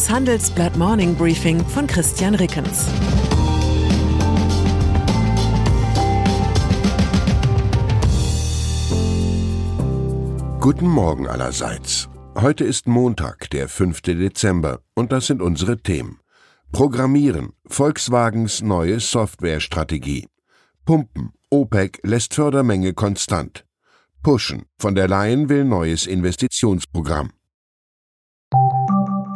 Das Handelsblatt Morning Briefing von Christian Rickens. Guten Morgen allerseits. Heute ist Montag, der 5. Dezember, und das sind unsere Themen. Programmieren, Volkswagens neue Softwarestrategie. Pumpen, OPEC lässt Fördermenge konstant. Pushen, von der Leyen will neues Investitionsprogramm.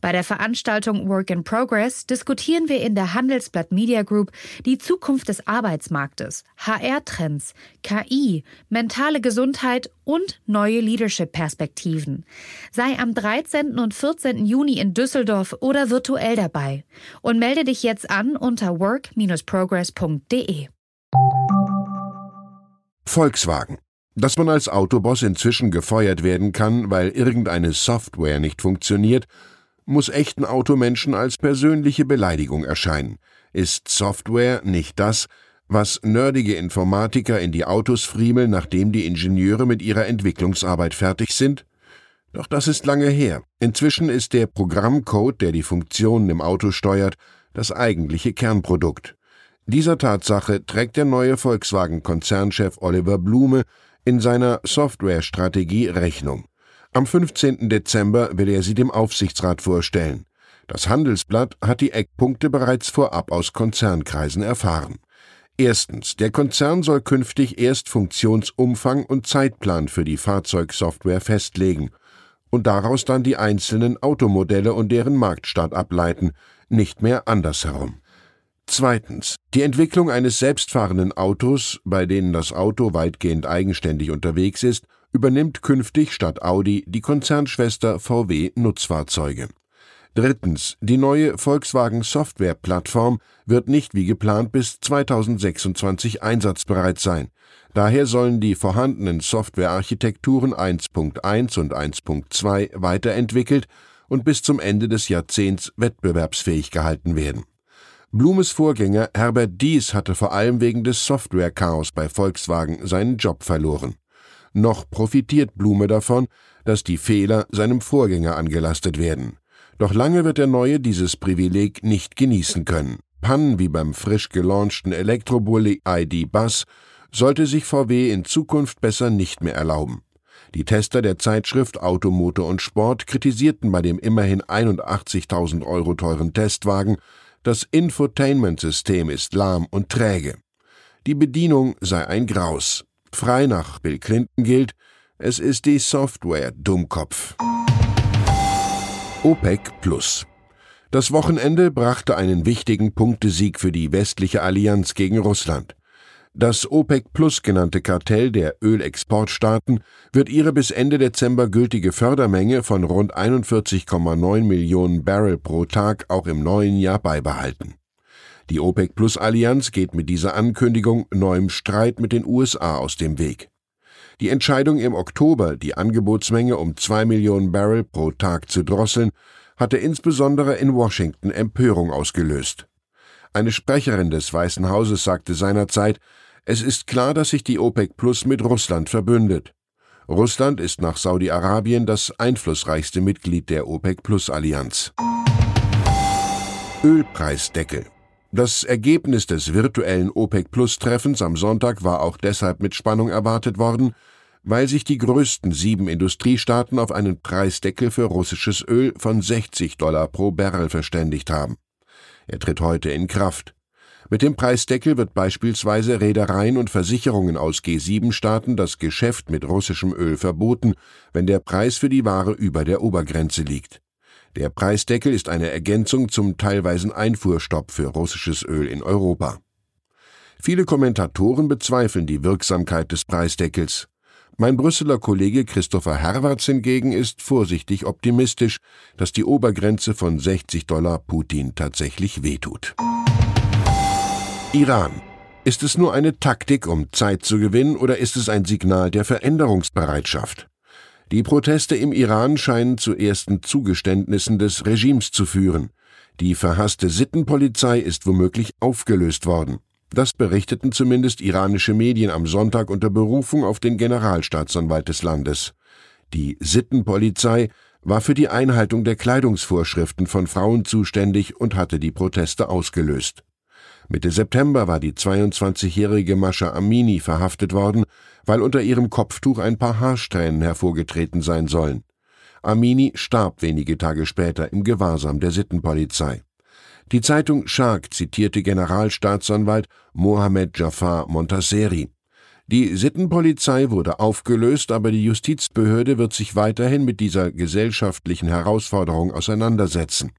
Bei der Veranstaltung Work in Progress diskutieren wir in der Handelsblatt Media Group die Zukunft des Arbeitsmarktes, HR-Trends, KI, mentale Gesundheit und neue Leadership-Perspektiven. Sei am 13. und 14. Juni in Düsseldorf oder virtuell dabei und melde dich jetzt an unter work-progress.de. Volkswagen. Dass man als Autoboss inzwischen gefeuert werden kann, weil irgendeine Software nicht funktioniert, muss echten Automenschen als persönliche Beleidigung erscheinen. Ist Software nicht das, was nerdige Informatiker in die Autos friemeln, nachdem die Ingenieure mit ihrer Entwicklungsarbeit fertig sind? Doch das ist lange her. Inzwischen ist der Programmcode, der die Funktionen im Auto steuert, das eigentliche Kernprodukt. Dieser Tatsache trägt der neue Volkswagen-Konzernchef Oliver Blume in seiner Softwarestrategie Rechnung. Am 15. Dezember will er sie dem Aufsichtsrat vorstellen. Das Handelsblatt hat die Eckpunkte bereits vorab aus Konzernkreisen erfahren. Erstens, der Konzern soll künftig erst Funktionsumfang und Zeitplan für die Fahrzeugsoftware festlegen und daraus dann die einzelnen Automodelle und deren Marktstart ableiten, nicht mehr andersherum. Zweitens, die Entwicklung eines selbstfahrenden Autos, bei denen das Auto weitgehend eigenständig unterwegs ist, übernimmt künftig statt Audi die Konzernschwester VW Nutzfahrzeuge. Drittens. Die neue Volkswagen Software-Plattform wird nicht wie geplant bis 2026 einsatzbereit sein. Daher sollen die vorhandenen Softwarearchitekturen 1.1 und 1.2 weiterentwickelt und bis zum Ende des Jahrzehnts wettbewerbsfähig gehalten werden. Blumes Vorgänger Herbert Dies hatte vor allem wegen des Software-Chaos bei Volkswagen seinen Job verloren noch profitiert Blume davon, dass die Fehler seinem Vorgänger angelastet werden. Doch lange wird der Neue dieses Privileg nicht genießen können. Pannen wie beim frisch gelaunchten Elektrobully ID Bus sollte sich VW in Zukunft besser nicht mehr erlauben. Die Tester der Zeitschrift Auto, Motor und Sport kritisierten bei dem immerhin 81.000 Euro teuren Testwagen, das Infotainment-System ist lahm und träge. Die Bedienung sei ein Graus. Frei nach Bill Clinton gilt, es ist die Software, Dummkopf. OPEC Plus. Das Wochenende brachte einen wichtigen Punktesieg für die westliche Allianz gegen Russland. Das OPEC Plus genannte Kartell der Ölexportstaaten wird ihre bis Ende Dezember gültige Fördermenge von rund 41,9 Millionen Barrel pro Tag auch im neuen Jahr beibehalten. Die OPEC-Plus-Allianz geht mit dieser Ankündigung neuem Streit mit den USA aus dem Weg. Die Entscheidung im Oktober, die Angebotsmenge um zwei Millionen Barrel pro Tag zu drosseln, hatte insbesondere in Washington Empörung ausgelöst. Eine Sprecherin des Weißen Hauses sagte seinerzeit, es ist klar, dass sich die OPEC Plus mit Russland verbündet. Russland ist nach Saudi-Arabien das einflussreichste Mitglied der OPEC Plus Allianz. Ölpreisdeckel das Ergebnis des virtuellen OPEC-Plus-Treffens am Sonntag war auch deshalb mit Spannung erwartet worden, weil sich die größten sieben Industriestaaten auf einen Preisdeckel für russisches Öl von 60 Dollar pro Barrel verständigt haben. Er tritt heute in Kraft. Mit dem Preisdeckel wird beispielsweise Reedereien und Versicherungen aus G7-Staaten das Geschäft mit russischem Öl verboten, wenn der Preis für die Ware über der Obergrenze liegt. Der Preisdeckel ist eine Ergänzung zum teilweisen Einfuhrstopp für russisches Öl in Europa. Viele Kommentatoren bezweifeln die Wirksamkeit des Preisdeckels. Mein Brüsseler Kollege Christopher Herwarts hingegen ist vorsichtig optimistisch, dass die Obergrenze von 60 Dollar Putin tatsächlich wehtut. Iran. Ist es nur eine Taktik, um Zeit zu gewinnen, oder ist es ein Signal der Veränderungsbereitschaft? Die Proteste im Iran scheinen zu ersten Zugeständnissen des Regimes zu führen. Die verhasste Sittenpolizei ist womöglich aufgelöst worden. Das berichteten zumindest iranische Medien am Sonntag unter Berufung auf den Generalstaatsanwalt des Landes. Die Sittenpolizei war für die Einhaltung der Kleidungsvorschriften von Frauen zuständig und hatte die Proteste ausgelöst. Mitte September war die 22-jährige Mascha Amini verhaftet worden, weil unter ihrem Kopftuch ein paar Haarsträhnen hervorgetreten sein sollen. Amini starb wenige Tage später im Gewahrsam der Sittenpolizei. Die Zeitung Shark zitierte Generalstaatsanwalt Mohammed Jafar Montaseri. Die Sittenpolizei wurde aufgelöst, aber die Justizbehörde wird sich weiterhin mit dieser gesellschaftlichen Herausforderung auseinandersetzen.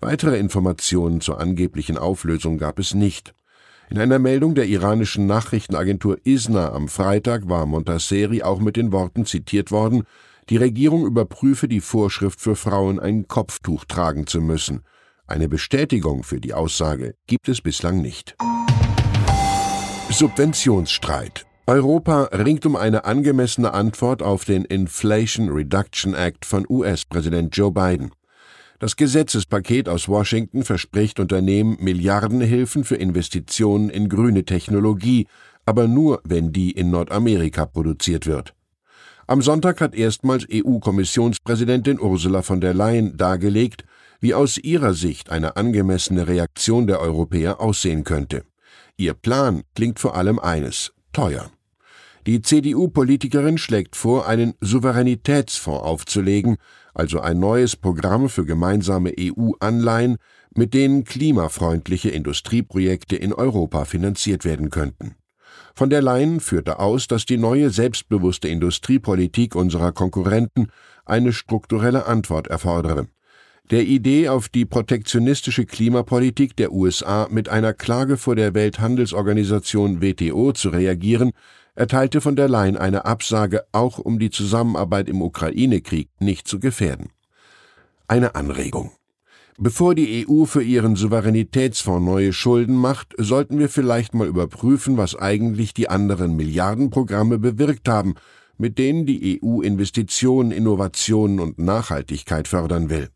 Weitere Informationen zur angeblichen Auflösung gab es nicht. In einer Meldung der iranischen Nachrichtenagentur ISNA am Freitag war Montaseri auch mit den Worten zitiert worden, die Regierung überprüfe die Vorschrift für Frauen, ein Kopftuch tragen zu müssen. Eine Bestätigung für die Aussage gibt es bislang nicht. Subventionsstreit. Europa ringt um eine angemessene Antwort auf den Inflation Reduction Act von US-Präsident Joe Biden. Das Gesetzespaket aus Washington verspricht Unternehmen Milliardenhilfen für Investitionen in grüne Technologie, aber nur, wenn die in Nordamerika produziert wird. Am Sonntag hat erstmals EU-Kommissionspräsidentin Ursula von der Leyen dargelegt, wie aus ihrer Sicht eine angemessene Reaktion der Europäer aussehen könnte. Ihr Plan klingt vor allem eines teuer. Die CDU-Politikerin schlägt vor, einen Souveränitätsfonds aufzulegen, also ein neues Programm für gemeinsame EU-Anleihen, mit denen klimafreundliche Industrieprojekte in Europa finanziert werden könnten. Von der Leyen führte aus, dass die neue selbstbewusste Industriepolitik unserer Konkurrenten eine strukturelle Antwort erfordere der Idee, auf die protektionistische Klimapolitik der USA mit einer Klage vor der Welthandelsorganisation WTO zu reagieren, erteilte von der Leyen eine Absage, auch um die Zusammenarbeit im Ukraine-Krieg nicht zu gefährden. Eine Anregung. Bevor die EU für ihren Souveränitätsfonds neue Schulden macht, sollten wir vielleicht mal überprüfen, was eigentlich die anderen Milliardenprogramme bewirkt haben, mit denen die EU Investitionen, Innovationen und Nachhaltigkeit fördern will.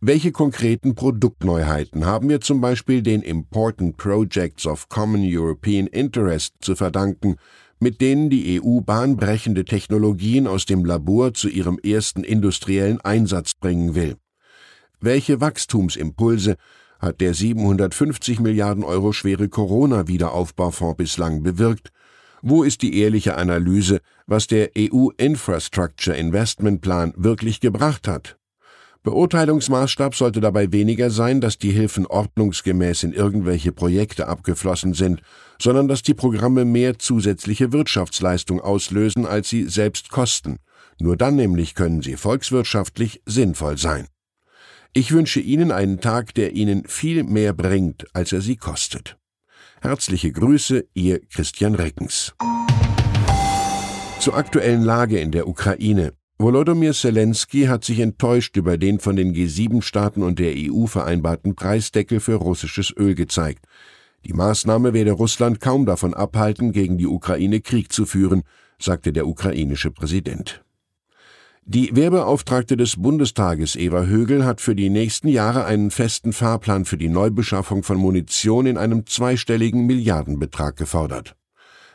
Welche konkreten Produktneuheiten haben wir zum Beispiel den Important Projects of Common European Interest zu verdanken, mit denen die EU bahnbrechende Technologien aus dem Labor zu ihrem ersten industriellen Einsatz bringen will? Welche Wachstumsimpulse hat der 750 Milliarden Euro schwere Corona-Wiederaufbaufonds bislang bewirkt? Wo ist die ehrliche Analyse, was der EU Infrastructure Investment Plan wirklich gebracht hat? Beurteilungsmaßstab sollte dabei weniger sein, dass die Hilfen ordnungsgemäß in irgendwelche Projekte abgeflossen sind, sondern dass die Programme mehr zusätzliche Wirtschaftsleistung auslösen, als sie selbst kosten. Nur dann nämlich können sie volkswirtschaftlich sinnvoll sein. Ich wünsche Ihnen einen Tag, der Ihnen viel mehr bringt, als er Sie kostet. Herzliche Grüße, Ihr Christian Reckens. Zur aktuellen Lage in der Ukraine. Volodymyr Zelensky hat sich enttäuscht über den von den G7-Staaten und der EU vereinbarten Preisdeckel für russisches Öl gezeigt. Die Maßnahme werde Russland kaum davon abhalten, gegen die Ukraine Krieg zu führen, sagte der ukrainische Präsident. Die Wehrbeauftragte des Bundestages Eva Högel hat für die nächsten Jahre einen festen Fahrplan für die Neubeschaffung von Munition in einem zweistelligen Milliardenbetrag gefordert.